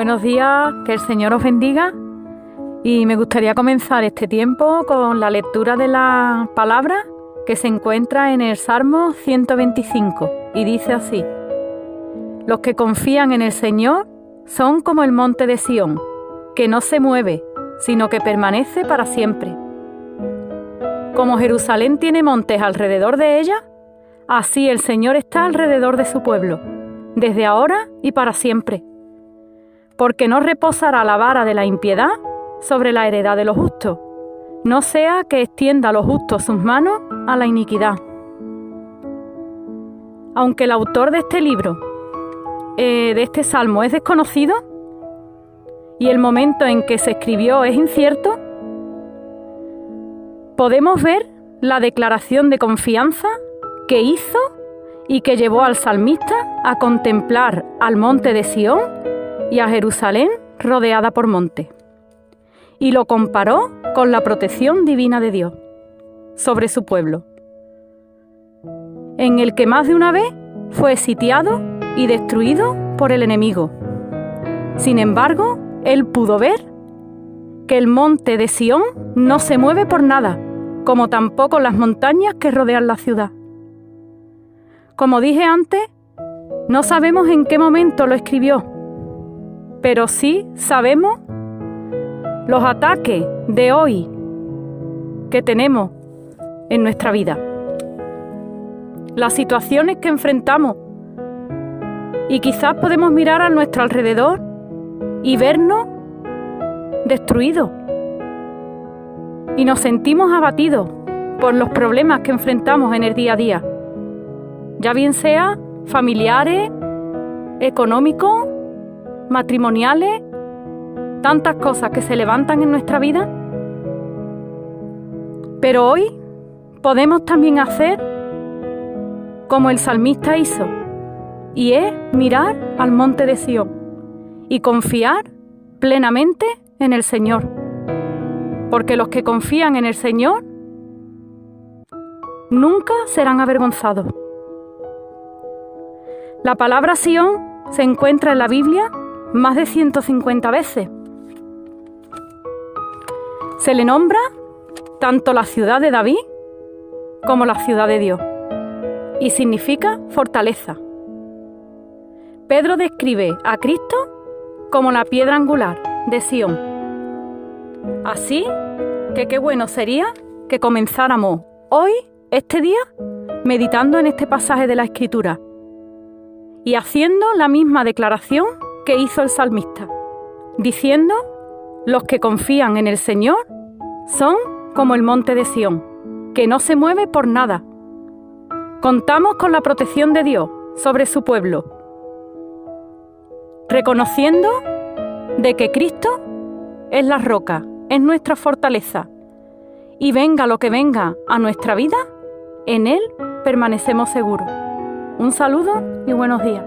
Buenos días, que el Señor os bendiga. Y me gustaría comenzar este tiempo con la lectura de la palabra que se encuentra en el Salmo 125 y dice así, Los que confían en el Señor son como el monte de Sión, que no se mueve, sino que permanece para siempre. Como Jerusalén tiene montes alrededor de ella, así el Señor está alrededor de su pueblo, desde ahora y para siempre. Porque no reposará la vara de la impiedad sobre la heredad de los justos, no sea que extienda a los justos sus manos a la iniquidad. Aunque el autor de este libro, eh, de este salmo, es desconocido y el momento en que se escribió es incierto, podemos ver la declaración de confianza que hizo y que llevó al salmista a contemplar al monte de Sión y a Jerusalén rodeada por monte. Y lo comparó con la protección divina de Dios sobre su pueblo, en el que más de una vez fue sitiado y destruido por el enemigo. Sin embargo, él pudo ver que el monte de Sión no se mueve por nada, como tampoco las montañas que rodean la ciudad. Como dije antes, no sabemos en qué momento lo escribió, pero sí sabemos los ataques de hoy que tenemos en nuestra vida, las situaciones que enfrentamos. Y quizás podemos mirar a nuestro alrededor y vernos destruidos. Y nos sentimos abatidos por los problemas que enfrentamos en el día a día, ya bien sea familiares, económicos, matrimoniales, tantas cosas que se levantan en nuestra vida. Pero hoy podemos también hacer como el salmista hizo, y es mirar al monte de Sión y confiar plenamente en el Señor porque los que confían en el Señor nunca serán avergonzados. La palabra Sión se encuentra en la Biblia más de 150 veces. Se le nombra tanto la ciudad de David como la ciudad de Dios y significa fortaleza. Pedro describe a Cristo como la piedra angular de Sión Así que qué bueno sería que comenzáramos hoy, este día, meditando en este pasaje de la Escritura y haciendo la misma declaración que hizo el salmista, diciendo, los que confían en el Señor son como el monte de Sión, que no se mueve por nada. Contamos con la protección de Dios sobre su pueblo, reconociendo de que Cristo es la roca es nuestra fortaleza. Y venga lo que venga a nuestra vida, en Él permanecemos seguros. Un saludo y buenos días.